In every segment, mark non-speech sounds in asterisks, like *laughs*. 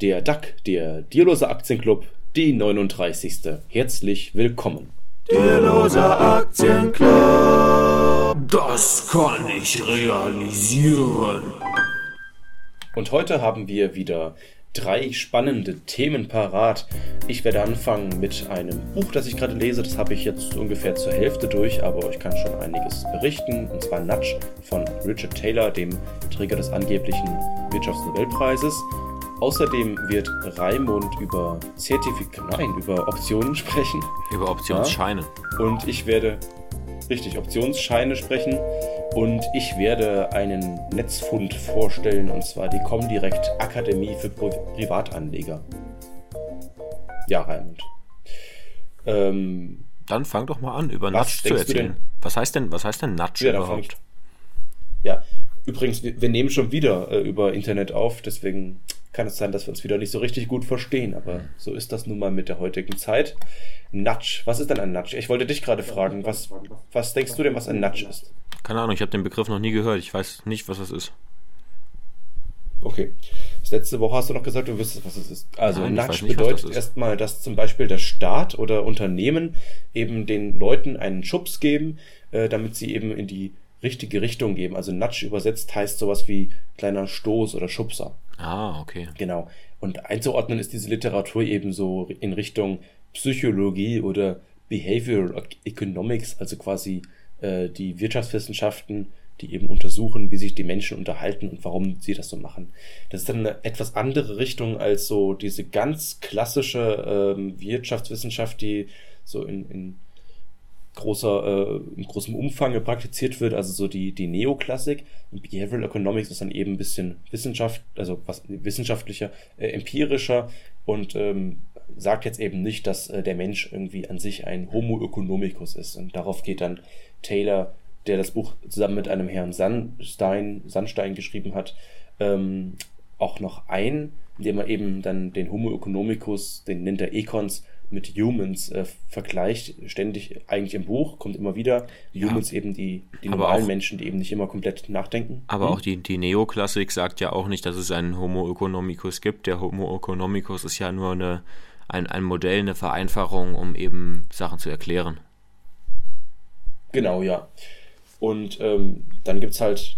Der DAC, der Dierlose Aktienclub, die 39. Herzlich willkommen. Dierloser Aktienclub, das kann ich realisieren. Und heute haben wir wieder drei spannende Themen parat. Ich werde anfangen mit einem Buch, das ich gerade lese. Das habe ich jetzt ungefähr zur Hälfte durch, aber ich kann schon einiges berichten. Und zwar Nudge von Richard Taylor, dem Träger des angeblichen Wirtschaftsnobelpreises. Außerdem wird Raimund über Zertifik nein, über Optionen sprechen. Über Optionsscheine. Ja. Und ich werde richtig Optionsscheine sprechen. Und ich werde einen Netzfund vorstellen, und zwar die Comdirect Akademie für Pri Privatanleger. Ja, Raimund. Ähm, Dann fang doch mal an, über Nudge zu erzählen. Was heißt denn, was heißt denn Nudge ja, überhaupt? Ja, übrigens, wir, nehmen schon wieder äh, über Internet auf, deswegen kann es sein, dass wir uns wieder nicht so richtig gut verstehen, aber so ist das nun mal mit der heutigen Zeit. Nudge, was ist denn ein Nudge? Ich wollte dich gerade fragen, was, was denkst du denn, was ein Nudge ist? Keine Ahnung, ich habe den Begriff noch nie gehört, ich weiß nicht, was das ist. Okay. Das letzte Woche hast du noch gesagt, du wüsstest, was es ist. Also Nein, Nudge nicht, bedeutet erstmal, dass zum Beispiel der Staat oder Unternehmen eben den Leuten einen Schubs geben, äh, damit sie eben in die richtige Richtung geben. Also Nudge übersetzt heißt sowas wie kleiner Stoß oder Schubser. Ah, okay. Genau. Und einzuordnen ist diese Literatur eben so in Richtung Psychologie oder Behavioral Economics, also quasi äh, die Wirtschaftswissenschaften, die eben untersuchen, wie sich die Menschen unterhalten und warum sie das so machen. Das ist dann eine etwas andere Richtung als so diese ganz klassische ähm, Wirtschaftswissenschaft, die so in, in großer, äh, in großem Umfang praktiziert wird, also so die, die Neoklassik. Und Behavioral Economics ist dann eben ein bisschen Wissenschaft, also was wissenschaftlicher, äh, empirischer und ähm, sagt jetzt eben nicht, dass äh, der Mensch irgendwie an sich ein Homo economicus ist. Und darauf geht dann Taylor, der das Buch zusammen mit einem Herrn Sandstein, Sandstein geschrieben hat, ähm, auch noch ein, indem er eben dann den Homo economicus, den nennt er Econs, mit Humans äh, vergleicht, ständig eigentlich im Buch, kommt immer wieder. Humans ja. eben die, die normalen auch, Menschen, die eben nicht immer komplett nachdenken. Aber hm? auch die, die Neoklassik sagt ja auch nicht, dass es einen Homo economicus gibt. Der Homo economicus ist ja nur eine, ein, ein Modell, eine Vereinfachung, um eben Sachen zu erklären. Genau, ja. Und ähm, dann gibt es halt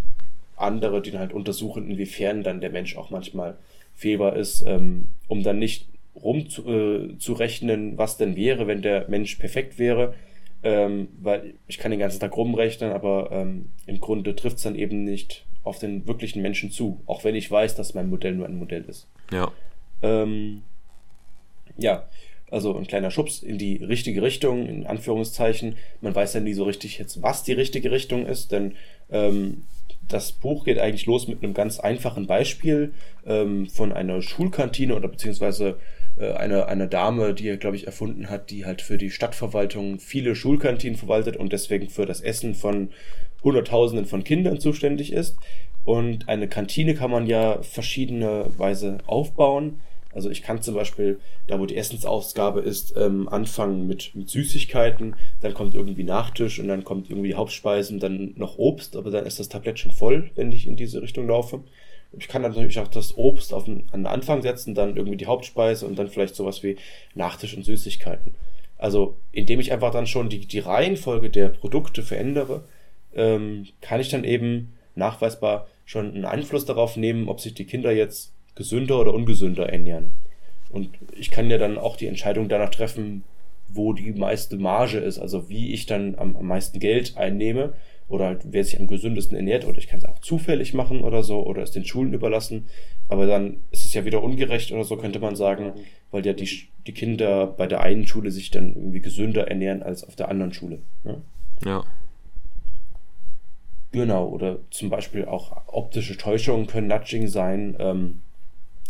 andere, die dann halt untersuchen, inwiefern dann der Mensch auch manchmal fehlbar ist, ähm, um dann nicht rumzurechnen, äh, was denn wäre, wenn der Mensch perfekt wäre. Ähm, weil ich kann den ganzen Tag rumrechnen, aber ähm, im Grunde trifft es dann eben nicht auf den wirklichen Menschen zu, auch wenn ich weiß, dass mein Modell nur ein Modell ist. Ja. Ähm, ja, also ein kleiner Schubs in die richtige Richtung, in Anführungszeichen. Man weiß ja nie so richtig jetzt, was die richtige Richtung ist, denn ähm, das Buch geht eigentlich los mit einem ganz einfachen Beispiel ähm, von einer Schulkantine oder beziehungsweise eine, eine Dame, die er, glaube ich, erfunden hat, die halt für die Stadtverwaltung viele Schulkantinen verwaltet und deswegen für das Essen von Hunderttausenden von Kindern zuständig ist. Und eine Kantine kann man ja verschiedene Weise aufbauen. Also ich kann zum Beispiel, da wo die Essensausgabe ist, ähm, anfangen mit, mit Süßigkeiten, dann kommt irgendwie Nachtisch und dann kommt irgendwie Hauptspeisen, dann noch Obst, aber dann ist das Tablett schon voll, wenn ich in diese Richtung laufe. Ich kann dann natürlich auch das Obst auf den, an den Anfang setzen, dann irgendwie die Hauptspeise und dann vielleicht sowas wie Nachtisch und Süßigkeiten. Also, indem ich einfach dann schon die, die Reihenfolge der Produkte verändere, ähm, kann ich dann eben nachweisbar schon einen Einfluss darauf nehmen, ob sich die Kinder jetzt gesünder oder ungesünder ernähren. Und ich kann ja dann auch die Entscheidung danach treffen, wo die meiste Marge ist, also wie ich dann am, am meisten Geld einnehme oder halt, wer sich am gesündesten ernährt, oder ich kann es auch zufällig machen oder so, oder es den Schulen überlassen. Aber dann ist es ja wieder ungerecht oder so, könnte man sagen, weil ja die, die Kinder bei der einen Schule sich dann irgendwie gesünder ernähren als auf der anderen Schule. Ne? Ja. Genau, oder zum Beispiel auch optische Täuschungen können Nudging sein. Ähm,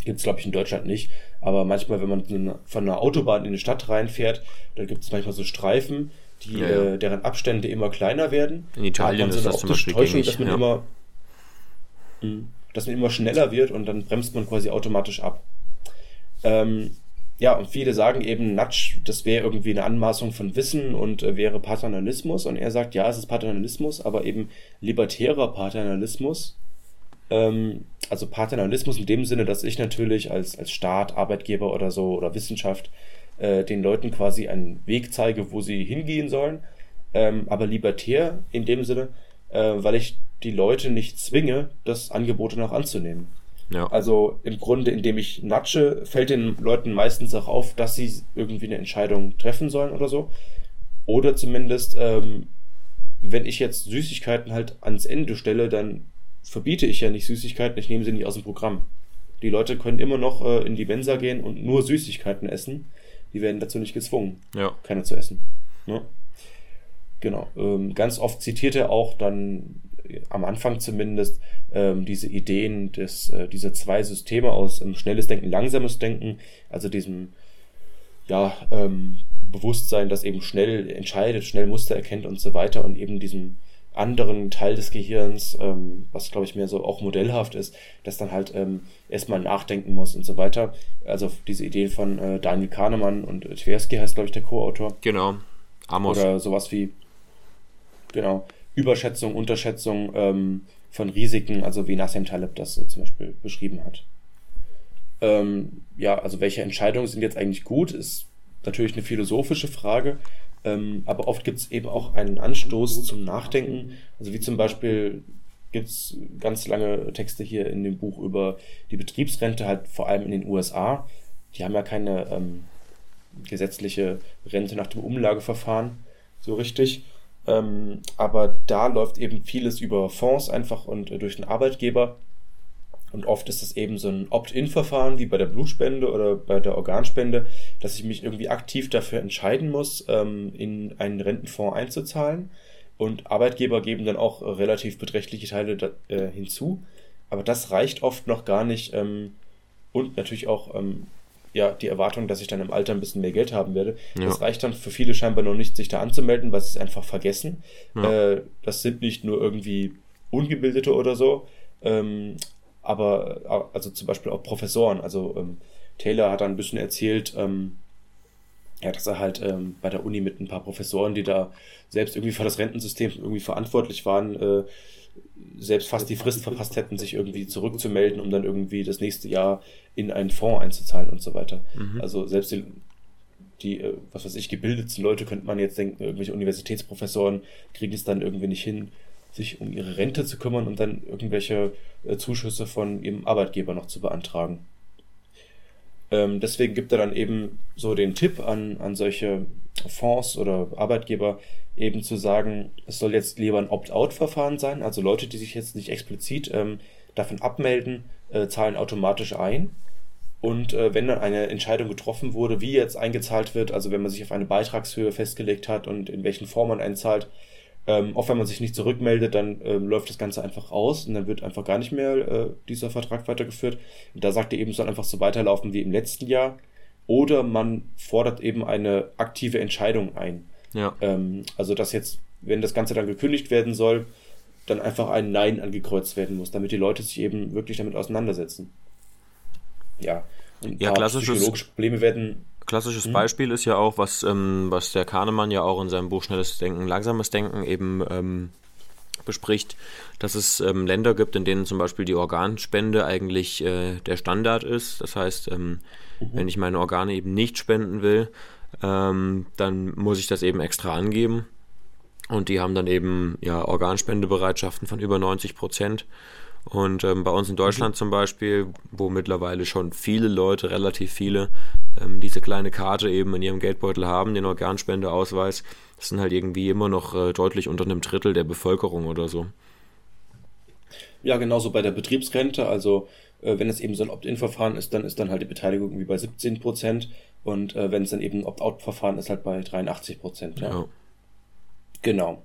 Gibt es, glaube ich, in Deutschland nicht. Aber manchmal, wenn man von einer Autobahn in eine Stadt reinfährt, dann gibt es manchmal so Streifen, die, ja, ja. Äh, deren Abstände immer kleiner werden. In Italien so ist das zum Beispiel Täuschung, dass man ja. immer, mh, dass man immer schneller wird und dann bremst man quasi automatisch ab. Ähm, ja, und viele sagen eben, Nudge, das wäre irgendwie eine Anmaßung von Wissen und äh, wäre Paternalismus. Und er sagt, ja, es ist Paternalismus, aber eben libertärer Paternalismus. Ähm, also Paternalismus in dem Sinne, dass ich natürlich als, als Staat, Arbeitgeber oder so oder Wissenschaft äh, den Leuten quasi einen Weg zeige, wo sie hingehen sollen. Ähm, aber libertär in dem Sinne, äh, weil ich die Leute nicht zwinge, das Angebot noch anzunehmen. Ja. Also im Grunde, indem ich natsche, fällt den Leuten meistens auch auf, dass sie irgendwie eine Entscheidung treffen sollen oder so. Oder zumindest, ähm, wenn ich jetzt Süßigkeiten halt ans Ende stelle, dann verbiete ich ja nicht Süßigkeiten, ich nehme sie nicht aus dem Programm. Die Leute können immer noch äh, in die Mensa gehen und nur Süßigkeiten essen. Die werden dazu nicht gezwungen, ja. keine zu essen. Ne? Genau. Ähm, ganz oft zitiert er auch dann äh, am Anfang zumindest ähm, diese Ideen des, äh, dieser zwei Systeme aus ähm, schnelles Denken, langsames Denken, also diesem ja, ähm, Bewusstsein, das eben schnell entscheidet, schnell Muster erkennt und so weiter und eben diesem anderen Teil des Gehirns, ähm, was glaube ich mehr so auch modellhaft ist, das dann halt ähm, erstmal nachdenken muss und so weiter. Also diese Idee von äh, Daniel Kahnemann und Tversky heißt glaube ich der Co-Autor. Genau. Amos. Oder sowas wie genau Überschätzung, Unterschätzung ähm, von Risiken, also wie Nassim Taleb das äh, zum Beispiel beschrieben hat. Ähm, ja, also welche Entscheidungen sind jetzt eigentlich gut, ist natürlich eine philosophische Frage. Ähm, aber oft gibt es eben auch einen Anstoß zum Nachdenken. Also wie zum Beispiel gibt es ganz lange Texte hier in dem Buch über die Betriebsrente, halt vor allem in den USA. Die haben ja keine ähm, gesetzliche Rente nach dem Umlageverfahren so richtig. Ähm, aber da läuft eben vieles über Fonds einfach und äh, durch den Arbeitgeber. Und oft ist das eben so ein Opt-in-Verfahren wie bei der Blutspende oder bei der Organspende, dass ich mich irgendwie aktiv dafür entscheiden muss, ähm, in einen Rentenfonds einzuzahlen. Und Arbeitgeber geben dann auch relativ beträchtliche Teile äh, hinzu. Aber das reicht oft noch gar nicht. Ähm, und natürlich auch ähm, ja, die Erwartung, dass ich dann im Alter ein bisschen mehr Geld haben werde. Ja. Das reicht dann für viele scheinbar noch nicht, sich da anzumelden, weil sie es einfach vergessen. Ja. Äh, das sind nicht nur irgendwie Ungebildete oder so, ähm, aber also zum Beispiel auch Professoren. Also ähm, Taylor hat dann ein bisschen erzählt, ähm, ja, dass er halt ähm, bei der Uni mit ein paar Professoren, die da selbst irgendwie für das Rentensystem irgendwie verantwortlich waren, äh, selbst fast die Frist verpasst hätten, sich irgendwie zurückzumelden, um dann irgendwie das nächste Jahr in einen Fonds einzuzahlen und so weiter. Mhm. Also selbst die, die, äh, was weiß ich, gebildetsten Leute könnte man jetzt denken, irgendwelche Universitätsprofessoren kriegen es dann irgendwie nicht hin, sich um ihre Rente zu kümmern und dann irgendwelche äh, Zuschüsse von ihrem Arbeitgeber noch zu beantragen. Ähm, deswegen gibt er dann eben so den Tipp an, an solche Fonds oder Arbeitgeber, eben zu sagen, es soll jetzt lieber ein Opt-out-Verfahren sein, also Leute, die sich jetzt nicht explizit ähm, davon abmelden, äh, zahlen automatisch ein. Und äh, wenn dann eine Entscheidung getroffen wurde, wie jetzt eingezahlt wird, also wenn man sich auf eine Beitragshöhe festgelegt hat und in welchen Form man einzahlt, ähm, auch wenn man sich nicht zurückmeldet, dann ähm, läuft das Ganze einfach aus und dann wird einfach gar nicht mehr äh, dieser Vertrag weitergeführt. Und da sagt er eben, es soll einfach so weiterlaufen wie im letzten Jahr. Oder man fordert eben eine aktive Entscheidung ein. Ja. Ähm, also, dass jetzt, wenn das Ganze dann gekündigt werden soll, dann einfach ein Nein angekreuzt werden muss, damit die Leute sich eben wirklich damit auseinandersetzen. Ja. Und ja, klassisches, psychologische Probleme werden Klassisches mhm. Beispiel ist ja auch, was, ähm, was der Kahnemann ja auch in seinem Buch Schnelles Denken, Langsames Denken eben ähm, bespricht, dass es ähm, Länder gibt, in denen zum Beispiel die Organspende eigentlich äh, der Standard ist. Das heißt, ähm, mhm. wenn ich meine Organe eben nicht spenden will, ähm, dann muss ich das eben extra angeben. Und die haben dann eben ja Organspendebereitschaften von über 90 Prozent. Und ähm, bei uns in Deutschland mhm. zum Beispiel, wo mittlerweile schon viele Leute, relativ viele, ähm, diese kleine Karte eben in ihrem Geldbeutel haben, den Organspendeausweis, das sind halt irgendwie immer noch äh, deutlich unter einem Drittel der Bevölkerung oder so. Ja, genauso bei der Betriebsrente. Also äh, wenn es eben so ein Opt-in-Verfahren ist, dann ist dann halt die Beteiligung irgendwie bei 17 Prozent. Und äh, wenn es dann eben ein Opt-out-Verfahren ist, halt bei 83 Prozent. Ja. ja. Genau.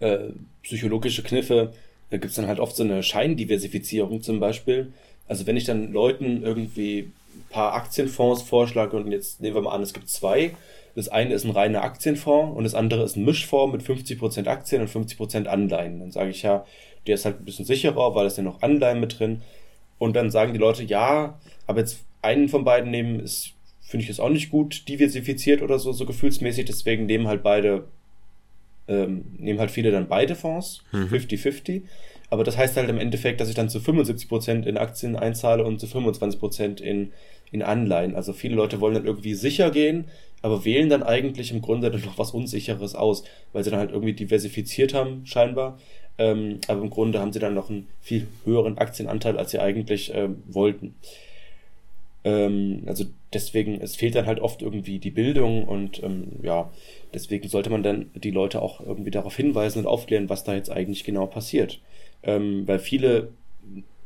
Äh, psychologische Kniffe da gibt es dann halt oft so eine Scheindiversifizierung zum Beispiel. Also wenn ich dann Leuten irgendwie paar Aktienfonds vorschlage und jetzt nehmen wir mal an, es gibt zwei. Das eine ist ein reiner Aktienfonds und das andere ist ein Mischfonds mit 50% Aktien und 50% Anleihen. Dann sage ich ja, der ist halt ein bisschen sicherer, weil es ja noch Anleihen mit drin. Und dann sagen die Leute, ja, aber jetzt einen von beiden nehmen ist, finde ich jetzt auch nicht gut diversifiziert oder so, so gefühlsmäßig. Deswegen nehmen halt beide ähm, nehmen halt viele dann beide Fonds, 50-50. Mhm. Aber das heißt halt im Endeffekt, dass ich dann zu 75% in Aktien einzahle und zu 25% in, in Anleihen. Also viele Leute wollen dann irgendwie sicher gehen, aber wählen dann eigentlich im Grunde noch was Unsicheres aus, weil sie dann halt irgendwie diversifiziert haben, scheinbar. Ähm, aber im Grunde haben sie dann noch einen viel höheren Aktienanteil, als sie eigentlich ähm, wollten. Ähm, also deswegen, es fehlt dann halt oft irgendwie die Bildung und ähm, ja, deswegen sollte man dann die Leute auch irgendwie darauf hinweisen und aufklären, was da jetzt eigentlich genau passiert. Ähm, weil viele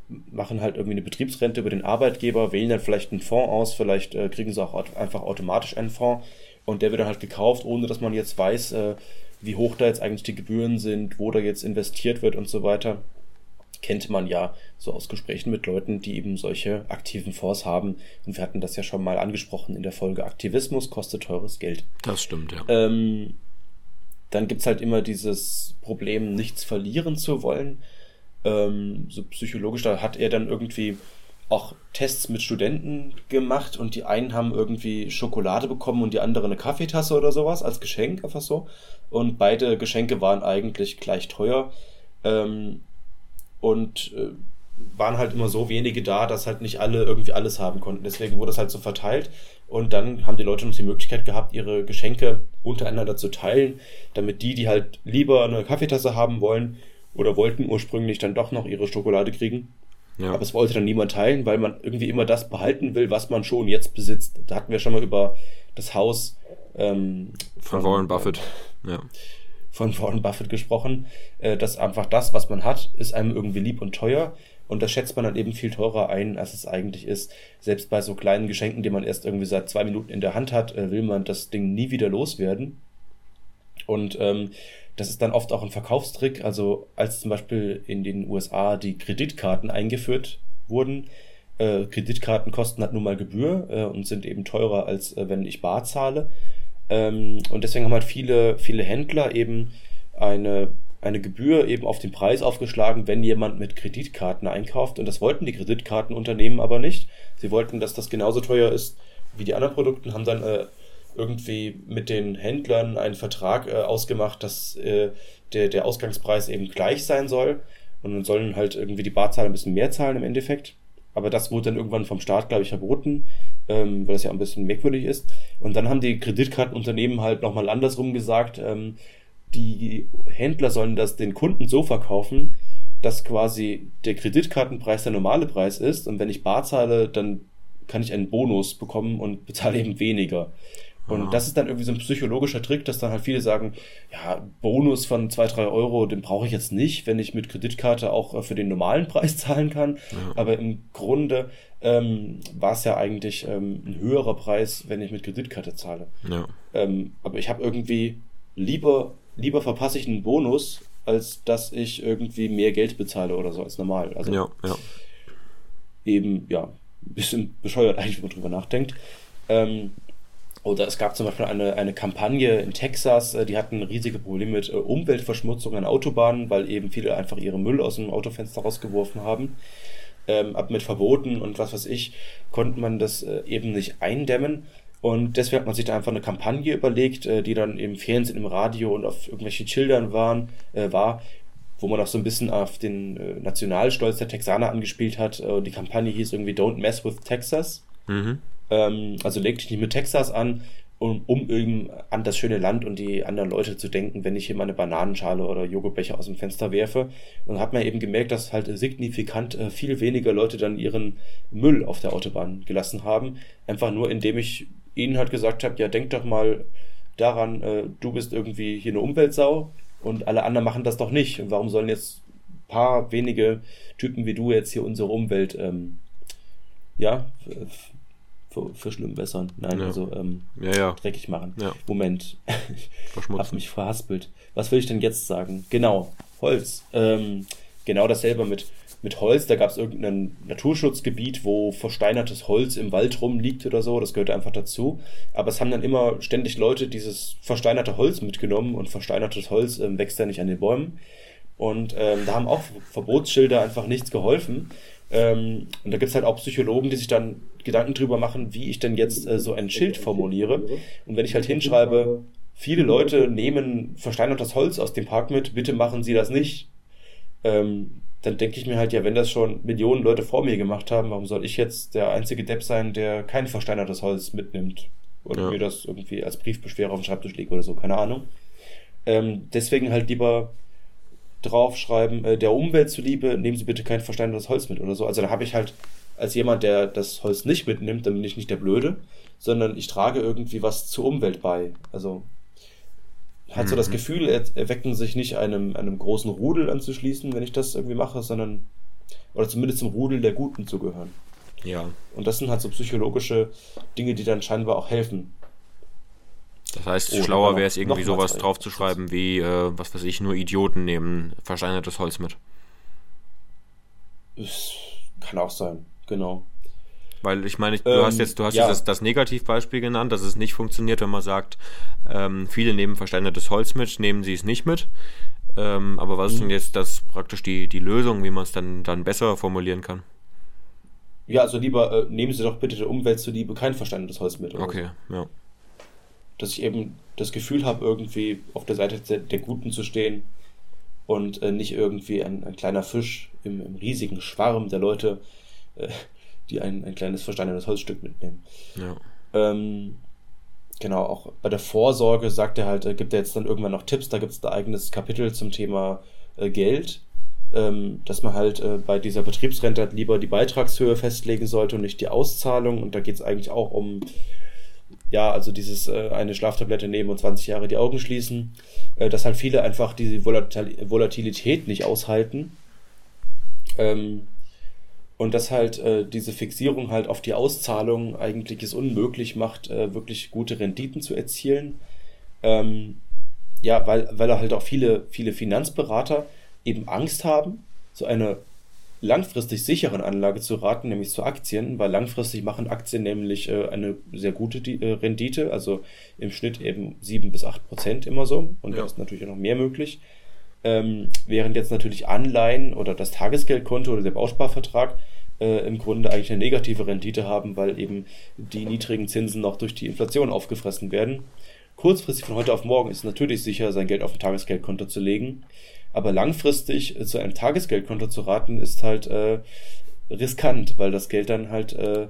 machen halt irgendwie eine Betriebsrente über den Arbeitgeber, wählen dann vielleicht einen Fonds aus, vielleicht äh, kriegen sie auch einfach automatisch einen Fonds und der wird dann halt gekauft, ohne dass man jetzt weiß, äh, wie hoch da jetzt eigentlich die Gebühren sind, wo da jetzt investiert wird und so weiter. Kennt man ja so aus Gesprächen mit Leuten, die eben solche aktiven Fonds haben. Und wir hatten das ja schon mal angesprochen in der Folge Aktivismus kostet teures Geld. Das stimmt, ja. Ähm, dann gibt es halt immer dieses Problem, nichts verlieren zu wollen ähm, so psychologisch, da hat er dann irgendwie auch Tests mit Studenten gemacht und die einen haben irgendwie Schokolade bekommen und die andere eine Kaffeetasse oder sowas als Geschenk, einfach so. Und beide Geschenke waren eigentlich gleich teuer ähm, und äh, waren halt immer so wenige da, dass halt nicht alle irgendwie alles haben konnten. Deswegen wurde es halt so verteilt und dann haben die Leute noch die Möglichkeit gehabt, ihre Geschenke untereinander zu teilen, damit die, die halt lieber eine Kaffeetasse haben wollen, oder wollten ursprünglich dann doch noch ihre Schokolade kriegen. Ja. Aber es wollte dann niemand teilen, weil man irgendwie immer das behalten will, was man schon jetzt besitzt. Da hatten wir schon mal über das Haus ähm, von, von, Warren Buffett. Ja. Von Warren Buffett gesprochen, äh, dass einfach das, was man hat, ist einem irgendwie lieb und teuer. Und das schätzt man dann eben viel teurer ein, als es eigentlich ist. Selbst bei so kleinen Geschenken, die man erst irgendwie seit zwei Minuten in der Hand hat, äh, will man das Ding nie wieder loswerden. Und ähm, das ist dann oft auch ein Verkaufstrick. Also als zum Beispiel in den USA die Kreditkarten eingeführt wurden, äh, Kreditkarten kosten halt nun mal Gebühr äh, und sind eben teurer, als äh, wenn ich bar zahle. Ähm, und deswegen haben halt viele, viele Händler eben eine, eine Gebühr eben auf den Preis aufgeschlagen, wenn jemand mit Kreditkarten einkauft. Und das wollten die Kreditkartenunternehmen aber nicht. Sie wollten, dass das genauso teuer ist wie die anderen Produkte, haben dann äh, irgendwie mit den Händlern einen Vertrag äh, ausgemacht, dass äh, der, der Ausgangspreis eben gleich sein soll. Und dann sollen halt irgendwie die Barzahler ein bisschen mehr zahlen im Endeffekt. Aber das wurde dann irgendwann vom Staat, glaube ich, verboten, ähm, weil das ja ein bisschen merkwürdig ist. Und dann haben die Kreditkartenunternehmen halt nochmal andersrum gesagt, ähm, die Händler sollen das den Kunden so verkaufen, dass quasi der Kreditkartenpreis der normale Preis ist. Und wenn ich bar zahle, dann kann ich einen Bonus bekommen und bezahle eben weniger. Und ja. das ist dann irgendwie so ein psychologischer Trick, dass dann halt viele sagen, ja, Bonus von zwei drei Euro, den brauche ich jetzt nicht, wenn ich mit Kreditkarte auch äh, für den normalen *laughs* Preis zahlen kann. Ja. Aber im Grunde ähm, war es ja eigentlich ähm, ein höherer Preis, wenn ich mit Kreditkarte zahle. Ja. Ähm, aber ich habe irgendwie lieber, lieber verpasse ich einen Bonus, als dass ich irgendwie mehr Geld bezahle oder so als normal. Also ja, ja. eben, ja, ein bisschen bescheuert eigentlich, wenn man drüber nachdenkt. Ähm, oder es gab zum Beispiel eine, eine Kampagne in Texas, äh, die hatten riesige Probleme mit äh, Umweltverschmutzung an Autobahnen, weil eben viele einfach ihre Müll aus dem Autofenster rausgeworfen haben. Ähm, ab mit Verboten und was weiß ich, konnte man das äh, eben nicht eindämmen. Und deswegen hat man sich da einfach eine Kampagne überlegt, die dann im Fernsehen, im Radio und auf irgendwelchen Schildern waren, äh, war, wo man auch so ein bisschen auf den Nationalstolz der Texaner angespielt hat. die Kampagne hieß irgendwie Don't Mess with Texas. Mhm. Ähm, also leg dich nicht mit Texas an, um, um eben an das schöne Land und die anderen Leute zu denken, wenn ich hier mal eine Bananenschale oder Joghurtbecher aus dem Fenster werfe. Und hat man eben gemerkt, dass halt signifikant äh, viel weniger Leute dann ihren Müll auf der Autobahn gelassen haben. Einfach nur, indem ich ihnen halt gesagt habe, ja, denk doch mal daran, äh, du bist irgendwie hier eine Umweltsau und alle anderen machen das doch nicht. Und warum sollen jetzt paar wenige Typen wie du jetzt hier unsere Umwelt ähm, ja, verschlimmbessern. Nein, ja. also ähm, ja, ja. dreckig machen. Moment, ich *laughs* hab mich verhaspelt. Was will ich denn jetzt sagen? Genau, Holz. Ähm, genau dasselbe mit, mit Holz. Da gab es irgendein Naturschutzgebiet, wo versteinertes Holz im Wald rumliegt oder so. Das gehört einfach dazu. Aber es haben dann immer ständig Leute dieses versteinerte Holz mitgenommen und versteinertes Holz ähm, wächst ja nicht an den Bäumen. Und ähm, da haben auch Verbotsschilder einfach nichts geholfen. Ähm, und da gibt es halt auch Psychologen, die sich dann Gedanken drüber machen, wie ich denn jetzt äh, so ein Schild formuliere. Und wenn ich halt hinschreibe, viele Leute nehmen versteinertes Holz aus dem Park mit, bitte machen Sie das nicht, ähm, dann denke ich mir halt, ja, wenn das schon Millionen Leute vor mir gemacht haben, warum soll ich jetzt der einzige Depp sein, der kein versteinertes Holz mitnimmt und ja. mir das irgendwie als Briefbeschwerer auf den Schreibtisch legt oder so, keine Ahnung. Ähm, deswegen halt lieber draufschreiben, äh, der Umwelt zuliebe, nehmen Sie bitte kein versteinertes Holz mit oder so. Also da habe ich halt als jemand, der das Holz nicht mitnimmt, dann bin ich nicht der Blöde, sondern ich trage irgendwie was zur Umwelt bei. Also hat so das mhm. Gefühl, erwecken sich nicht einem, einem großen Rudel anzuschließen, wenn ich das irgendwie mache, sondern oder zumindest zum Rudel der Guten zu gehören. Ja. Und das sind halt so psychologische Dinge, die dann scheinbar auch helfen. Das heißt, oh, schlauer wäre es irgendwie sowas draufzuschreiben wie, äh, was weiß ich, nur Idioten nehmen versteinertes Holz mit. Es kann auch sein, genau. Weil ich meine, du ähm, hast jetzt, du hast ja. jetzt das, das, Negativbeispiel genannt, dass es nicht funktioniert, wenn man sagt, ähm, viele nehmen versteinertes Holz mit, nehmen sie es nicht mit. Ähm, aber was mhm. ist denn jetzt das praktisch die, die Lösung, wie man es dann, dann besser formulieren kann? Ja, also lieber äh, nehmen Sie doch bitte der Umwelt zuliebe kein versteinertes Holz mit. Okay, so. ja. Dass ich eben das Gefühl habe, irgendwie auf der Seite der, der Guten zu stehen und äh, nicht irgendwie ein, ein kleiner Fisch im, im riesigen Schwarm der Leute, äh, die ein, ein kleines versteinertes Holzstück mitnehmen. Ja. Ähm, genau, auch bei der Vorsorge sagt er halt, äh, gibt er jetzt dann irgendwann noch Tipps, da gibt es ein eigenes Kapitel zum Thema äh, Geld, ähm, dass man halt äh, bei dieser Betriebsrente halt lieber die Beitragshöhe festlegen sollte und nicht die Auszahlung. Und da geht es eigentlich auch um, ja, also dieses äh, eine Schlaftablette nehmen und 20 Jahre die Augen schließen, äh, dass halt viele einfach diese Volatil Volatilität nicht aushalten. Ähm, und dass halt äh, diese Fixierung halt auf die Auszahlung eigentlich es unmöglich macht, äh, wirklich gute Renditen zu erzielen. Ähm, ja, weil, weil halt auch viele, viele Finanzberater eben Angst haben, so eine langfristig sicheren Anlage zu raten, nämlich zu Aktien, weil langfristig machen Aktien nämlich äh, eine sehr gute äh, Rendite, also im Schnitt eben 7 bis 8 Prozent immer so und ja. da ist natürlich auch noch mehr möglich. Ähm, während jetzt natürlich Anleihen oder das Tagesgeldkonto oder der Bausparvertrag äh, im Grunde eigentlich eine negative Rendite haben, weil eben die niedrigen Zinsen noch durch die Inflation aufgefressen werden. Kurzfristig von heute auf morgen ist es natürlich sicher, sein Geld auf ein Tagesgeldkonto zu legen. Aber langfristig äh, zu einem Tagesgeldkonto zu raten, ist halt äh, riskant, weil das Geld dann halt äh,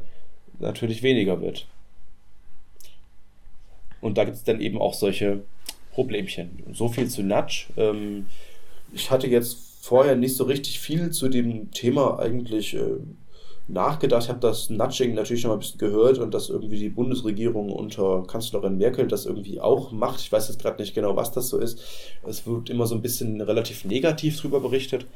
natürlich weniger wird. Und da gibt es dann eben auch solche Problemchen. So viel zu Nudge. Ähm, ich hatte jetzt vorher nicht so richtig viel zu dem Thema eigentlich äh, nachgedacht. Ich habe das Nudging natürlich schon mal ein bisschen gehört und dass irgendwie die Bundesregierung unter Kanzlerin Merkel das irgendwie auch macht. Ich weiß jetzt gerade nicht genau, was das so ist. Es wird immer so ein bisschen relativ negativ drüber berichtet.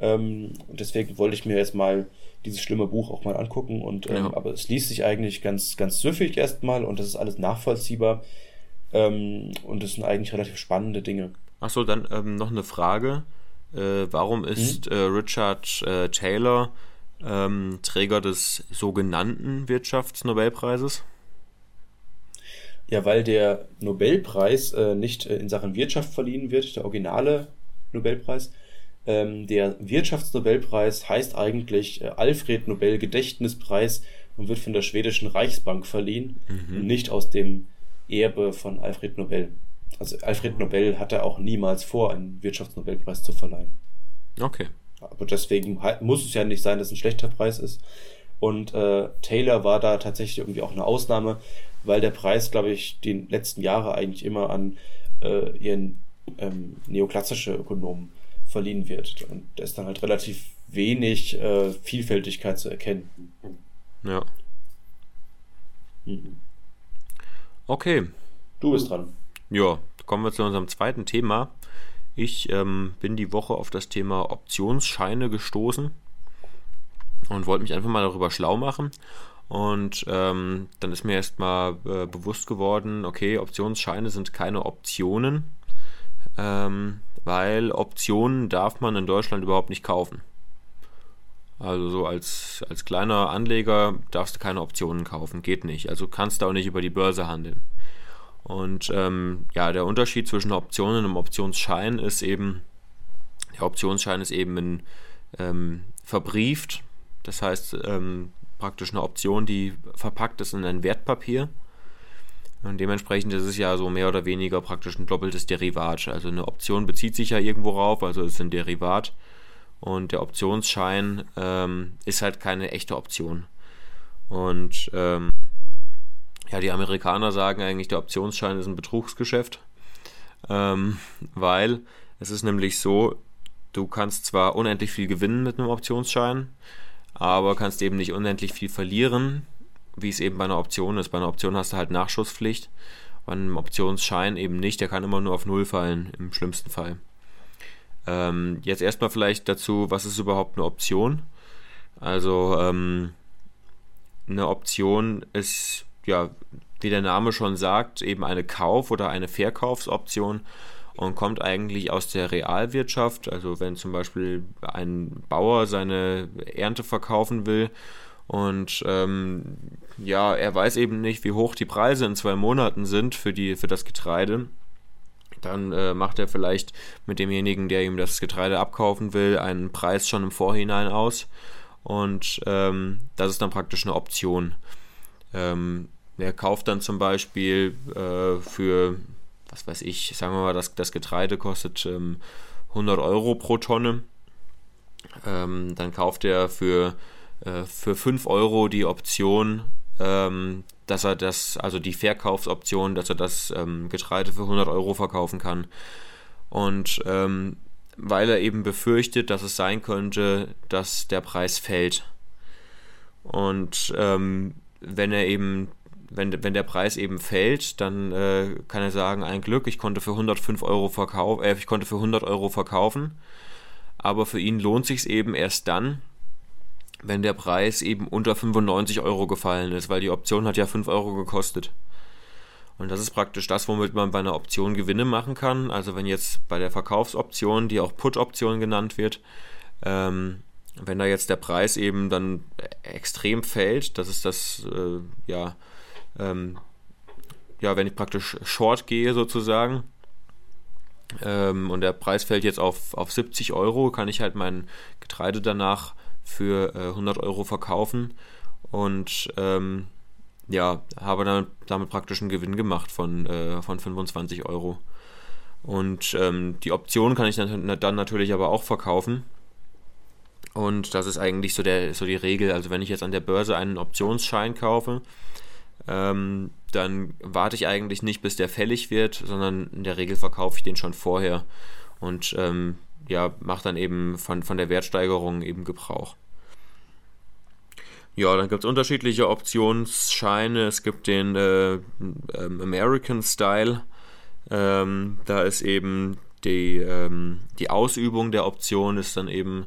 Ähm, und deswegen wollte ich mir jetzt mal dieses schlimme Buch auch mal angucken. Und ähm, ja. aber es liest sich eigentlich ganz, ganz süffig erstmal und das ist alles nachvollziehbar. Ähm, und das sind eigentlich relativ spannende Dinge. Achso, dann ähm, noch eine Frage. Äh, warum ist mhm. äh, Richard äh, Taylor ähm, Träger des sogenannten Wirtschaftsnobelpreises? Ja, weil der Nobelpreis äh, nicht äh, in Sachen Wirtschaft verliehen wird, der originale Nobelpreis. Ähm, der Wirtschaftsnobelpreis heißt eigentlich äh, Alfred Nobel Gedächtnispreis und wird von der schwedischen Reichsbank verliehen mhm. und nicht aus dem Erbe von Alfred Nobel. Also Alfred Nobel hatte auch niemals vor, einen Wirtschaftsnobelpreis zu verleihen. Okay. Aber deswegen muss es ja nicht sein, dass es ein schlechter Preis ist. Und äh, Taylor war da tatsächlich irgendwie auch eine Ausnahme, weil der Preis, glaube ich, die letzten Jahre eigentlich immer an äh, ihren ähm, neoklassische Ökonomen verliehen wird. Und da ist dann halt relativ wenig äh, Vielfältigkeit zu erkennen. Ja. Mhm. Okay. Du bist dran. Ja, kommen wir zu unserem zweiten Thema. Ich ähm, bin die Woche auf das Thema Optionsscheine gestoßen und wollte mich einfach mal darüber schlau machen. Und ähm, dann ist mir erstmal äh, bewusst geworden, okay, Optionsscheine sind keine Optionen, ähm, weil Optionen darf man in Deutschland überhaupt nicht kaufen. Also so als, als kleiner Anleger darfst du keine Optionen kaufen, geht nicht. Also kannst du auch nicht über die Börse handeln. Und ähm, ja, der Unterschied zwischen Optionen und einem Optionsschein ist eben, der Optionsschein ist eben in, ähm, verbrieft, das heißt ähm, praktisch eine Option, die verpackt ist in ein Wertpapier. Und dementsprechend ist es ja so mehr oder weniger praktisch ein doppeltes Derivat. Also eine Option bezieht sich ja irgendwo rauf, also es ist ein Derivat. Und der Optionsschein ähm, ist halt keine echte Option. Und ähm, ja, die Amerikaner sagen eigentlich, der Optionsschein ist ein Betrugsgeschäft, ähm, weil es ist nämlich so, du kannst zwar unendlich viel gewinnen mit einem Optionsschein, aber kannst eben nicht unendlich viel verlieren, wie es eben bei einer Option ist. Bei einer Option hast du halt Nachschusspflicht, bei einem Optionsschein eben nicht, der kann immer nur auf Null fallen, im schlimmsten Fall. Ähm, jetzt erstmal vielleicht dazu, was ist überhaupt eine Option? Also ähm, eine Option ist, ja, wie der Name schon sagt, eben eine Kauf- oder eine Verkaufsoption und kommt eigentlich aus der Realwirtschaft. Also wenn zum Beispiel ein Bauer seine Ernte verkaufen will und ähm, ja, er weiß eben nicht, wie hoch die Preise in zwei Monaten sind für, die, für das Getreide dann äh, macht er vielleicht mit demjenigen, der ihm das Getreide abkaufen will, einen Preis schon im Vorhinein aus. Und ähm, das ist dann praktisch eine Option. Ähm, er kauft dann zum Beispiel äh, für, was weiß ich, sagen wir mal, das, das Getreide kostet ähm, 100 Euro pro Tonne. Ähm, dann kauft er für, äh, für 5 Euro die Option, ähm, dass er das, also die Verkaufsoption, dass er das ähm, Getreide für 100 Euro verkaufen kann. Und ähm, weil er eben befürchtet, dass es sein könnte, dass der Preis fällt. Und ähm, wenn er eben, wenn, wenn der Preis eben fällt, dann äh, kann er sagen, ein Glück, ich konnte für 105 Euro verkaufen, äh, ich konnte für 100 Euro verkaufen. Aber für ihn lohnt sich eben erst dann, wenn der Preis eben unter 95 Euro gefallen ist, weil die Option hat ja 5 Euro gekostet. Und das ist praktisch das, womit man bei einer Option Gewinne machen kann. Also wenn jetzt bei der Verkaufsoption, die auch Put-Option genannt wird, ähm, wenn da jetzt der Preis eben dann extrem fällt, das ist das, äh, ja, ähm, ja, wenn ich praktisch short gehe sozusagen, ähm, und der Preis fällt jetzt auf, auf 70 Euro, kann ich halt mein Getreide danach für äh, 100 Euro verkaufen und ähm, ja, habe dann damit praktisch einen Gewinn gemacht von, äh, von 25 Euro. Und ähm, die Option kann ich dann natürlich aber auch verkaufen. Und das ist eigentlich so, der, so die Regel. Also wenn ich jetzt an der Börse einen Optionsschein kaufe, ähm, dann warte ich eigentlich nicht, bis der fällig wird, sondern in der Regel verkaufe ich den schon vorher. Und ähm, ja, macht dann eben von, von der Wertsteigerung eben Gebrauch. Ja, dann gibt es unterschiedliche Optionsscheine. Es gibt den äh, ähm, American Style. Ähm, da ist eben die, ähm, die Ausübung der Option ist dann eben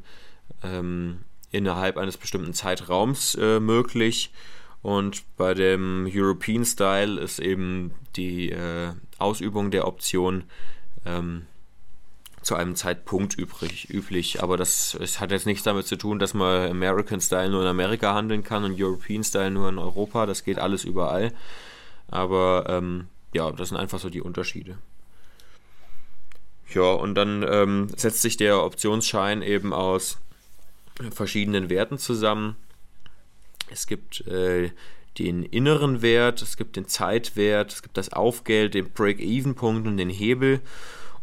ähm, innerhalb eines bestimmten Zeitraums äh, möglich. Und bei dem European Style ist eben die äh, Ausübung der Option ähm, zu einem Zeitpunkt übrig, üblich. Aber das, das hat jetzt nichts damit zu tun, dass man American Style nur in Amerika handeln kann und European Style nur in Europa. Das geht alles überall. Aber ähm, ja, das sind einfach so die Unterschiede. Ja, und dann ähm, setzt sich der Optionsschein eben aus verschiedenen Werten zusammen. Es gibt äh, den inneren Wert, es gibt den Zeitwert, es gibt das Aufgeld, den Break-Even-Punkt und den Hebel.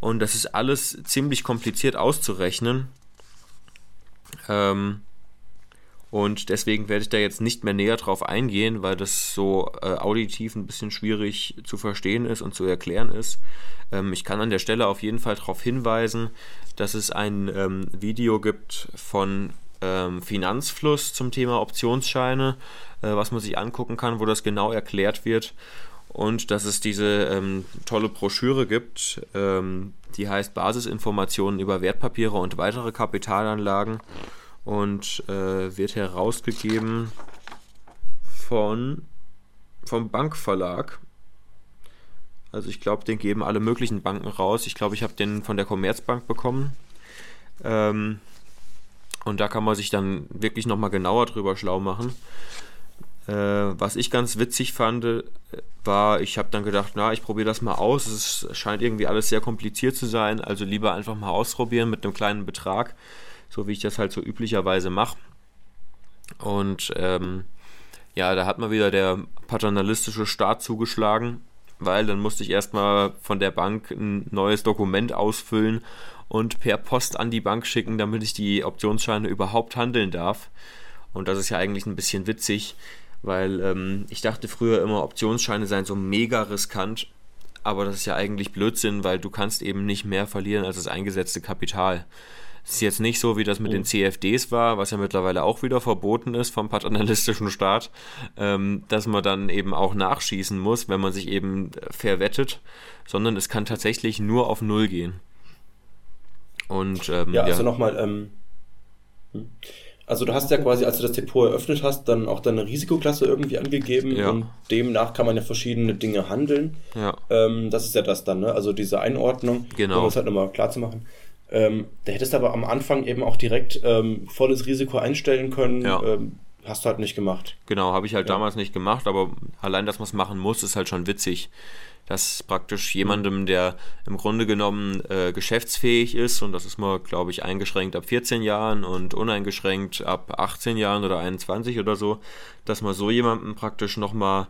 Und das ist alles ziemlich kompliziert auszurechnen. Ähm, und deswegen werde ich da jetzt nicht mehr näher drauf eingehen, weil das so äh, auditiv ein bisschen schwierig zu verstehen ist und zu erklären ist. Ähm, ich kann an der Stelle auf jeden Fall darauf hinweisen, dass es ein ähm, Video gibt von ähm, Finanzfluss zum Thema Optionsscheine, äh, was man sich angucken kann, wo das genau erklärt wird und dass es diese ähm, tolle Broschüre gibt, ähm, die heißt Basisinformationen über Wertpapiere und weitere Kapitalanlagen und äh, wird herausgegeben von vom Bankverlag. Also ich glaube, den geben alle möglichen Banken raus. Ich glaube, ich habe den von der Commerzbank bekommen. Ähm, und da kann man sich dann wirklich nochmal genauer drüber schlau machen. Äh, was ich ganz witzig fand, äh, war, ich habe dann gedacht, na, ich probiere das mal aus. Es scheint irgendwie alles sehr kompliziert zu sein, also lieber einfach mal ausprobieren mit einem kleinen Betrag, so wie ich das halt so üblicherweise mache. Und ähm, ja, da hat mal wieder der paternalistische Staat zugeschlagen, weil dann musste ich erstmal von der Bank ein neues Dokument ausfüllen und per Post an die Bank schicken, damit ich die Optionsscheine überhaupt handeln darf. Und das ist ja eigentlich ein bisschen witzig, weil ähm, ich dachte früher immer, Optionsscheine seien so mega riskant, aber das ist ja eigentlich Blödsinn, weil du kannst eben nicht mehr verlieren als das eingesetzte Kapital. Es ist jetzt nicht so, wie das mit den CFDs war, was ja mittlerweile auch wieder verboten ist vom paternalistischen Staat, ähm, dass man dann eben auch nachschießen muss, wenn man sich eben verwettet, sondern es kann tatsächlich nur auf Null gehen. Und ähm, ja, also ja. nochmal, ähm, hm. also du hast ja quasi, als du das Depot eröffnet hast, dann auch deine Risikoklasse irgendwie angegeben ja. und demnach kann man ja verschiedene Dinge handeln. Ja. Ähm, das ist ja das dann, ne? Also diese Einordnung, genau. um es halt nochmal klar zu machen. Ähm, da hättest du aber am Anfang eben auch direkt ähm, volles Risiko einstellen können. Ja. Ähm, hast du halt nicht gemacht. Genau, habe ich halt ja. damals nicht gemacht, aber allein, dass man es machen muss, ist halt schon witzig. Dass praktisch jemandem, der im Grunde genommen äh, geschäftsfähig ist, und das ist mal, glaube ich, eingeschränkt ab 14 Jahren und uneingeschränkt ab 18 Jahren oder 21 oder so, dass man so jemandem praktisch nochmal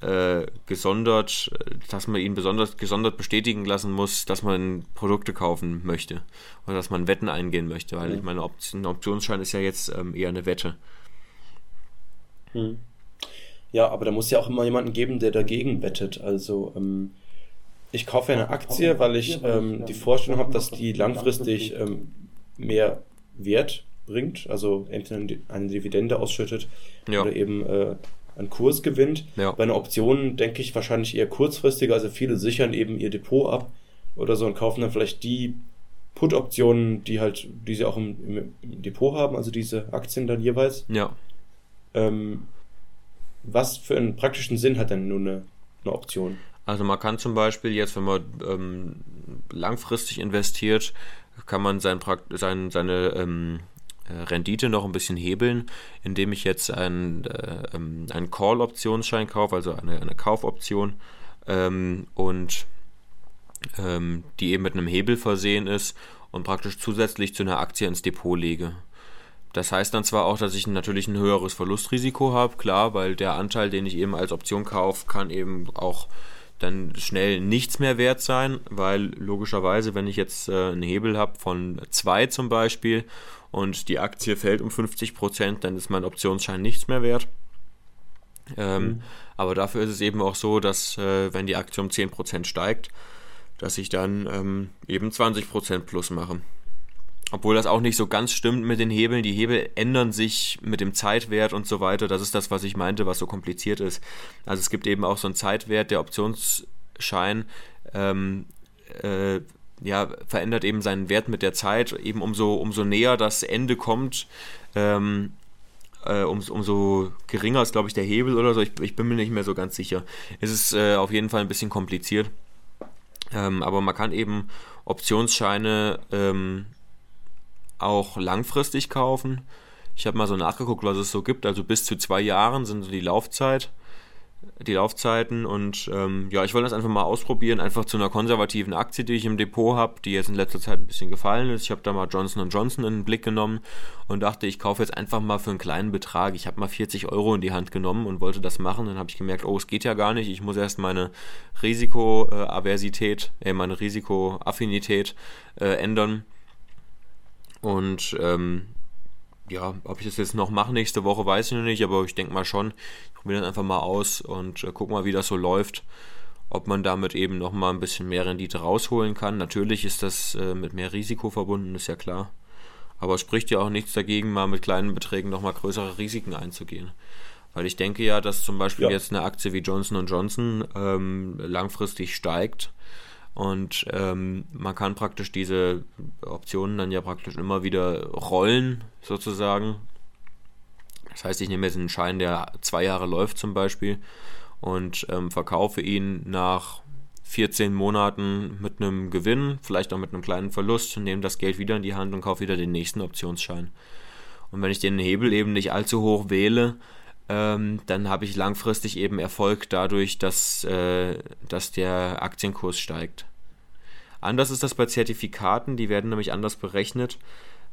äh, gesondert, dass man ihn besonders gesondert bestätigen lassen muss, dass man Produkte kaufen möchte oder dass man Wetten eingehen möchte, weil mhm. ich meine, ein Optionsschein ist ja jetzt ähm, eher eine Wette. Mhm. Ja, aber da muss ja auch immer jemanden geben, der dagegen wettet. Also ähm, ich kaufe eine Aktie, weil ich ähm, die Vorstellung habe, dass die langfristig ähm, mehr Wert bringt, also entweder eine Dividende ausschüttet ja. oder eben äh, an Kurs gewinnt. Ja. Bei einer Option denke ich wahrscheinlich eher kurzfristiger, also viele sichern eben ihr Depot ab oder so und kaufen dann vielleicht die Put-Optionen, die halt, die sie auch im, im, Depot haben, also diese Aktien dann jeweils. Ja. Ähm, was für einen praktischen Sinn hat denn nun eine, eine Option? Also man kann zum Beispiel jetzt, wenn man ähm, langfristig investiert, kann man sein, sein, seine ähm, äh, Rendite noch ein bisschen hebeln, indem ich jetzt einen, äh, ähm, einen Call-Optionsschein kaufe, also eine, eine Kaufoption ähm, und ähm, die eben mit einem Hebel versehen ist und praktisch zusätzlich zu einer Aktie ins Depot lege. Das heißt dann zwar auch, dass ich natürlich ein höheres Verlustrisiko habe, klar, weil der Anteil, den ich eben als Option kaufe, kann eben auch dann schnell nichts mehr wert sein, weil logischerweise, wenn ich jetzt äh, einen Hebel habe von 2 zum Beispiel und die Aktie fällt um 50 Prozent, dann ist mein Optionsschein nichts mehr wert. Ähm, mhm. Aber dafür ist es eben auch so, dass äh, wenn die Aktie um 10 Prozent steigt, dass ich dann ähm, eben 20 Prozent plus mache. Obwohl das auch nicht so ganz stimmt mit den Hebeln. Die Hebel ändern sich mit dem Zeitwert und so weiter. Das ist das, was ich meinte, was so kompliziert ist. Also es gibt eben auch so einen Zeitwert, der Optionsschein ähm, äh, ja, verändert eben seinen Wert mit der Zeit. Eben umso, umso näher das Ende kommt, ähm, äh, um, umso geringer ist, glaube ich, der Hebel oder so. Ich, ich, bin mir nicht mehr so ganz sicher. Es ist äh, auf jeden Fall ein bisschen kompliziert. Ähm, aber man kann eben Optionsscheine ähm, auch langfristig kaufen. Ich habe mal so nachgeguckt, was es so gibt. Also bis zu zwei Jahren sind so die Laufzeit die Laufzeiten und ähm, ja, ich wollte das einfach mal ausprobieren, einfach zu einer konservativen Aktie, die ich im Depot habe, die jetzt in letzter Zeit ein bisschen gefallen ist. Ich habe da mal Johnson Johnson in den Blick genommen und dachte, ich kaufe jetzt einfach mal für einen kleinen Betrag. Ich habe mal 40 Euro in die Hand genommen und wollte das machen. Dann habe ich gemerkt, oh, es geht ja gar nicht. Ich muss erst meine Risikoaversität, äh, meine Risikoaffinität äh, ändern. Und ähm, ja, ob ich das jetzt noch mache nächste Woche, weiß ich noch nicht, aber ich denke mal schon. Ich probiere dann einfach mal aus und äh, guck mal, wie das so läuft. Ob man damit eben noch mal ein bisschen mehr Rendite rausholen kann. Natürlich ist das äh, mit mehr Risiko verbunden, ist ja klar. Aber es spricht ja auch nichts dagegen, mal mit kleinen Beträgen noch mal größere Risiken einzugehen. Weil ich denke ja, dass zum Beispiel ja. jetzt eine Aktie wie Johnson Johnson ähm, langfristig steigt und ähm, man kann praktisch diese Optionen dann ja praktisch immer wieder rollen, sozusagen. Das heißt, ich nehme jetzt einen Schein, der zwei Jahre läuft zum Beispiel und ähm, verkaufe ihn nach 14 Monaten mit einem Gewinn, vielleicht auch mit einem kleinen Verlust, nehme das Geld wieder in die Hand und kaufe wieder den nächsten Optionsschein. Und wenn ich den Hebel eben nicht allzu hoch wähle, ähm, dann habe ich langfristig eben Erfolg dadurch, dass, äh, dass der Aktienkurs steigt. Anders ist das bei Zertifikaten, die werden nämlich anders berechnet.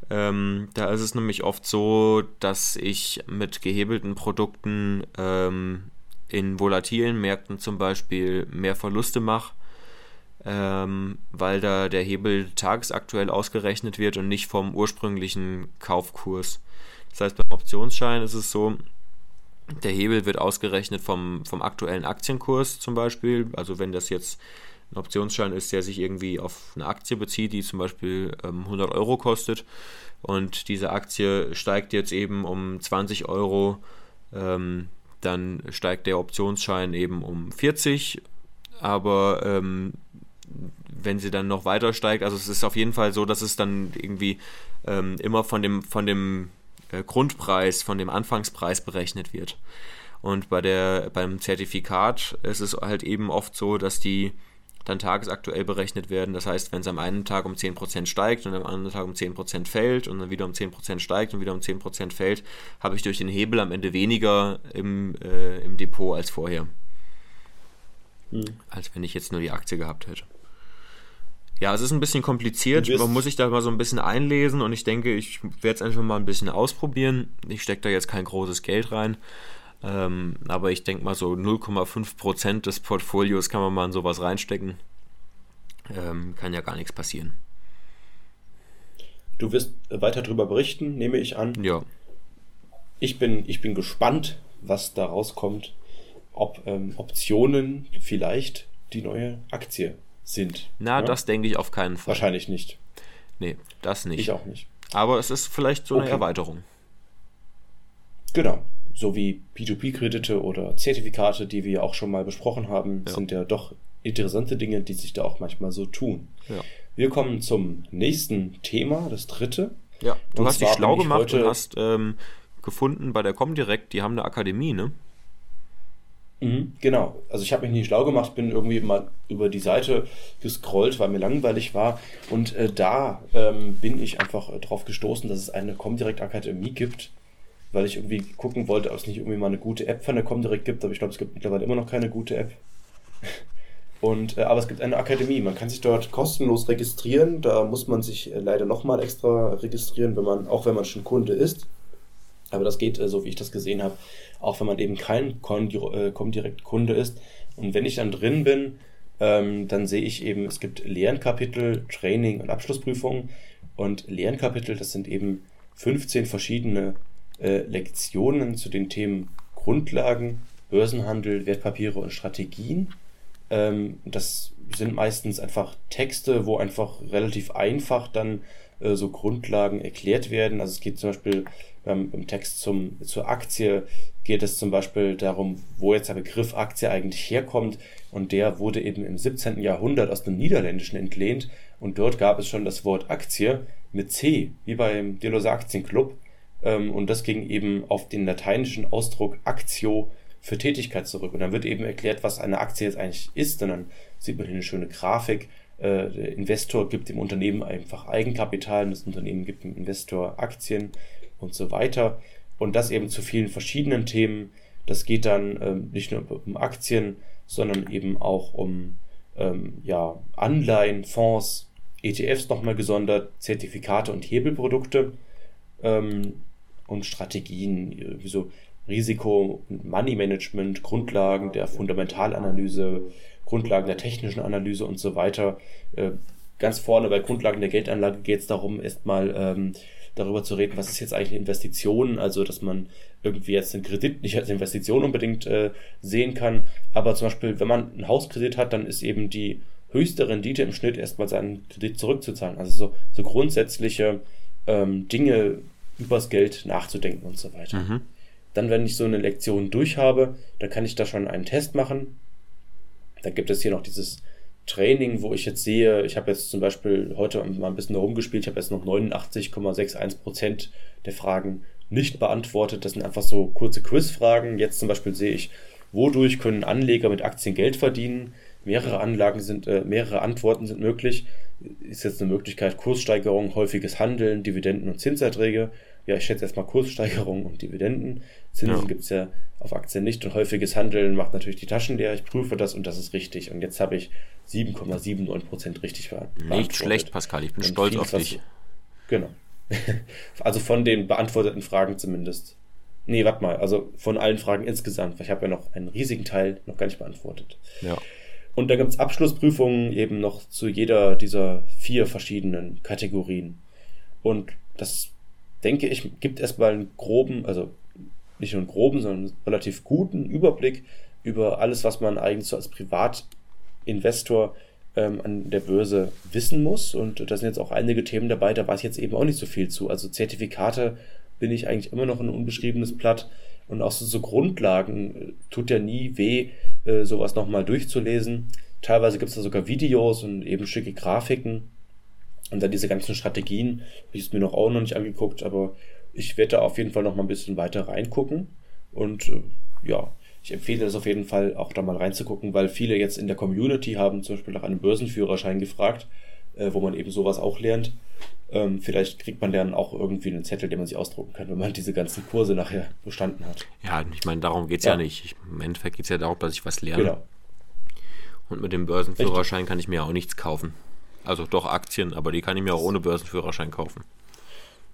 Ähm, da ist es nämlich oft so, dass ich mit gehebelten Produkten ähm, in volatilen Märkten zum Beispiel mehr Verluste mache. ähm, weil da der Hebel tagesaktuell ausgerechnet wird und nicht vom ursprünglichen Kaufkurs. Das heißt, beim Optionsschein ist es so, der Hebel wird ausgerechnet vom, vom aktuellen Aktienkurs zum Beispiel. Also wenn das jetzt ein Optionsschein ist, der sich irgendwie auf eine Aktie bezieht, die zum Beispiel ähm, 100 Euro kostet und diese Aktie steigt jetzt eben um 20 Euro, ähm, dann steigt der Optionsschein eben um 40, aber ähm, wenn sie dann noch weiter steigt, also es ist auf jeden Fall so, dass es dann irgendwie ähm, immer von dem, von dem äh, Grundpreis, von dem Anfangspreis berechnet wird. Und bei der, beim Zertifikat ist es halt eben oft so, dass die dann tagesaktuell berechnet werden. Das heißt, wenn es am einen Tag um 10% steigt und am anderen Tag um 10% fällt und dann wieder um 10% steigt und wieder um 10% fällt, habe ich durch den Hebel am Ende weniger im, äh, im Depot als vorher. Hm. Als wenn ich jetzt nur die Aktie gehabt hätte. Ja, es ist ein bisschen kompliziert. Man muss sich da mal so ein bisschen einlesen und ich denke, ich werde es einfach mal ein bisschen ausprobieren. Ich stecke da jetzt kein großes Geld rein. Ähm, aber ich denke mal so 0,5% des Portfolios kann man mal in sowas reinstecken. Ähm, kann ja gar nichts passieren. Du wirst weiter darüber berichten, nehme ich an. Ja. Ich bin, ich bin gespannt, was da rauskommt. Ob ähm, Optionen vielleicht die neue Aktie sind. Na, ja? das denke ich auf keinen Fall. Wahrscheinlich nicht. Nee, das nicht. Ich auch nicht. Aber es ist vielleicht so okay. eine Erweiterung. Genau. So wie P2P-Kredite oder Zertifikate, die wir ja auch schon mal besprochen haben, ja. sind ja doch interessante Dinge, die sich da auch manchmal so tun. Ja. Wir kommen zum nächsten Thema, das dritte. Ja, du und hast dich schlau gemacht und hast ähm, gefunden bei der Comdirect, die haben eine Akademie, ne? Mhm, genau. Also ich habe mich nicht schlau gemacht, bin irgendwie mal über die Seite gescrollt, weil mir langweilig war. Und äh, da ähm, bin ich einfach äh, drauf gestoßen, dass es eine Comdirect Akademie gibt, weil ich irgendwie gucken wollte, ob es nicht irgendwie mal eine gute App von der Comdirect gibt. Aber ich glaube, es gibt mittlerweile immer noch keine gute App. *laughs* Und, äh, aber es gibt eine Akademie. Man kann sich dort kostenlos registrieren. Da muss man sich äh, leider nochmal extra registrieren, wenn man, auch wenn man schon Kunde ist. Aber das geht, äh, so wie ich das gesehen habe, auch wenn man eben kein äh, Comdirect-Kunde ist. Und wenn ich dann drin bin, ähm, dann sehe ich eben, es gibt Lernkapitel, Training und Abschlussprüfungen. Und Lernkapitel, das sind eben 15 verschiedene äh, Lektionen zu den Themen Grundlagen, Börsenhandel, Wertpapiere und Strategien. Ähm, das sind meistens einfach Texte, wo einfach relativ einfach dann so Grundlagen erklärt werden. Also es geht zum Beispiel ähm, im Text zum, zur Aktie geht es zum Beispiel darum, wo jetzt der Begriff Aktie eigentlich herkommt. Und der wurde eben im 17. Jahrhundert aus dem Niederländischen entlehnt. Und dort gab es schon das Wort Aktie mit C, wie beim Deloser Aktienclub. Ähm, und das ging eben auf den lateinischen Ausdruck Actio für Tätigkeit zurück. Und dann wird eben erklärt, was eine Aktie jetzt eigentlich ist. Und dann sieht man hier eine schöne Grafik. Äh, der Investor gibt dem Unternehmen einfach Eigenkapital das Unternehmen gibt dem Investor Aktien und so weiter. Und das eben zu vielen verschiedenen Themen. Das geht dann ähm, nicht nur um Aktien, sondern eben auch um ähm, ja, Anleihen, Fonds, ETFs nochmal gesondert, Zertifikate und Hebelprodukte ähm, und Strategien, wie so Risiko- und Money-Management, Grundlagen der Fundamentalanalyse, Grundlagen der technischen Analyse und so weiter. Äh, ganz vorne bei Grundlagen der Geldanlage geht es darum, erstmal ähm, darüber zu reden, was ist jetzt eigentlich eine Investition, also dass man irgendwie jetzt den Kredit nicht als Investition unbedingt äh, sehen kann, aber zum Beispiel, wenn man einen Hauskredit hat, dann ist eben die höchste Rendite im Schnitt erstmal seinen Kredit zurückzuzahlen. Also so, so grundsätzliche ähm, Dinge übers Geld nachzudenken und so weiter. Mhm. Dann, wenn ich so eine Lektion durch habe, dann kann ich da schon einen Test machen. Da gibt es hier noch dieses Training, wo ich jetzt sehe, ich habe jetzt zum Beispiel heute mal ein bisschen rumgespielt, ich habe jetzt noch 89,61% der Fragen nicht beantwortet. Das sind einfach so kurze Quizfragen. Jetzt zum Beispiel sehe ich, wodurch können Anleger mit Aktien Geld verdienen? Mehrere Anlagen sind, äh, mehrere Antworten sind möglich. Ist jetzt eine Möglichkeit Kurssteigerung, häufiges Handeln, Dividenden und Zinserträge ja, ich schätze erstmal Kurssteigerung und Dividenden. Zinsen ja. gibt es ja auf Aktien nicht und häufiges Handeln macht natürlich die Taschen leer. Ich prüfe das und das ist richtig. Und jetzt habe ich 7,79% richtig beantwortet. Nicht schlecht, Pascal. Ich bin und stolz auf dich. Genau. *laughs* also von den beantworteten Fragen zumindest. Nee, warte mal. Also von allen Fragen insgesamt. Weil ich habe ja noch einen riesigen Teil noch gar nicht beantwortet. Ja. Und da gibt es Abschlussprüfungen eben noch zu jeder dieser vier verschiedenen Kategorien. Und das, denke ich, gibt erstmal einen groben, also nicht nur einen groben, sondern einen relativ guten Überblick über alles, was man eigentlich so als Privatinvestor ähm, an der Börse wissen muss. Und da sind jetzt auch einige Themen dabei, da weiß ich jetzt eben auch nicht so viel zu. Also Zertifikate bin ich eigentlich immer noch ein unbeschriebenes Blatt. Und auch so, so Grundlagen äh, tut ja nie weh, äh, sowas nochmal durchzulesen. Teilweise gibt es da sogar Videos und eben schicke Grafiken. Und dann diese ganzen Strategien, die ist mir noch auch noch nicht angeguckt, aber ich werde da auf jeden Fall noch mal ein bisschen weiter reingucken. Und äh, ja, ich empfehle das auf jeden Fall auch da mal reinzugucken, weil viele jetzt in der Community haben zum Beispiel nach einem Börsenführerschein gefragt, äh, wo man eben sowas auch lernt. Ähm, vielleicht kriegt man dann auch irgendwie einen Zettel, den man sich ausdrucken kann, wenn man diese ganzen Kurse nachher bestanden hat. Ja, ich meine, darum geht es ja. ja. nicht. Ich, Im Endeffekt geht es ja darum, dass ich was lerne. Genau. Und mit dem Börsenführerschein Richtig. kann ich mir auch nichts kaufen. Also doch Aktien, aber die kann ich mir auch ohne Börsenführerschein kaufen.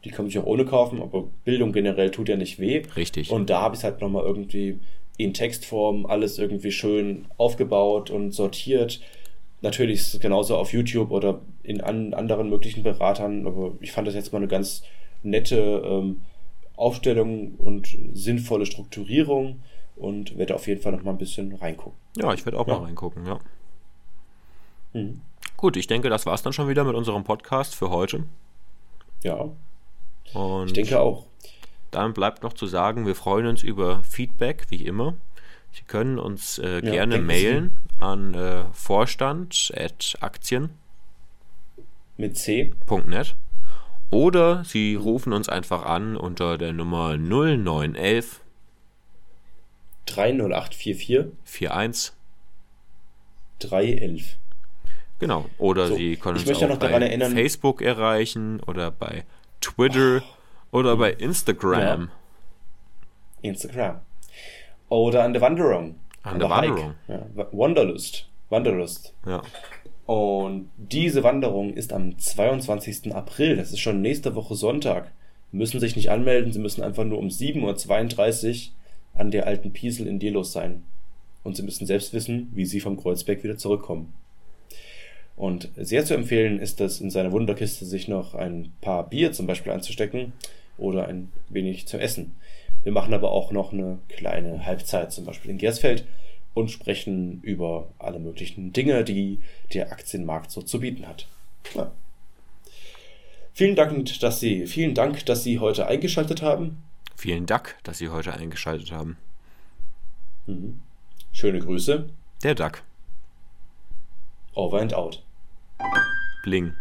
Die kann ich auch ohne kaufen, aber Bildung generell tut ja nicht weh. Richtig. Und da habe ich es halt nochmal irgendwie in Textform alles irgendwie schön aufgebaut und sortiert. Natürlich ist es genauso auf YouTube oder in an anderen möglichen Beratern, aber ich fand das jetzt mal eine ganz nette ähm, Aufstellung und sinnvolle Strukturierung und werde auf jeden Fall noch mal ein bisschen reingucken. Ja, ich werde auch ja. mal reingucken, ja. Mhm. Gut, ich denke, das war es dann schon wieder mit unserem Podcast für heute. Ja. Und ich denke auch. Dann bleibt noch zu sagen, wir freuen uns über Feedback, wie immer. Sie können uns äh, ja, gerne mailen Sie. an äh, vorstand.aktien mit c.net oder Sie rufen uns einfach an unter der Nummer 0911 30844 41 311. Genau. Oder so, Sie können uns auch bei erinnern, Facebook erreichen oder bei Twitter. Oh oder bei Instagram. Ja. Instagram. Oder an der Wanderung. An, an der, der Wanderung. Ja. Wanderlust. Wanderlust. Ja. Und diese Wanderung ist am 22. April. Das ist schon nächste Woche Sonntag. Müssen sich nicht anmelden, sie müssen einfach nur um 7.32 Uhr an der alten Piesel in Delos sein. Und sie müssen selbst wissen, wie sie vom Kreuzberg wieder zurückkommen. Und sehr zu empfehlen ist es, in seiner Wunderkiste sich noch ein paar Bier zum Beispiel anzustecken oder ein wenig zu essen. Wir machen aber auch noch eine kleine Halbzeit, zum Beispiel in Gersfeld, und sprechen über alle möglichen Dinge, die der Aktienmarkt so zu bieten hat. Ja. Vielen Dank, dass Sie, vielen Dank, dass Sie heute eingeschaltet haben. Vielen Dank, dass Sie heute eingeschaltet haben. Mhm. Schöne Grüße. Der Duck. Over and out. Bling.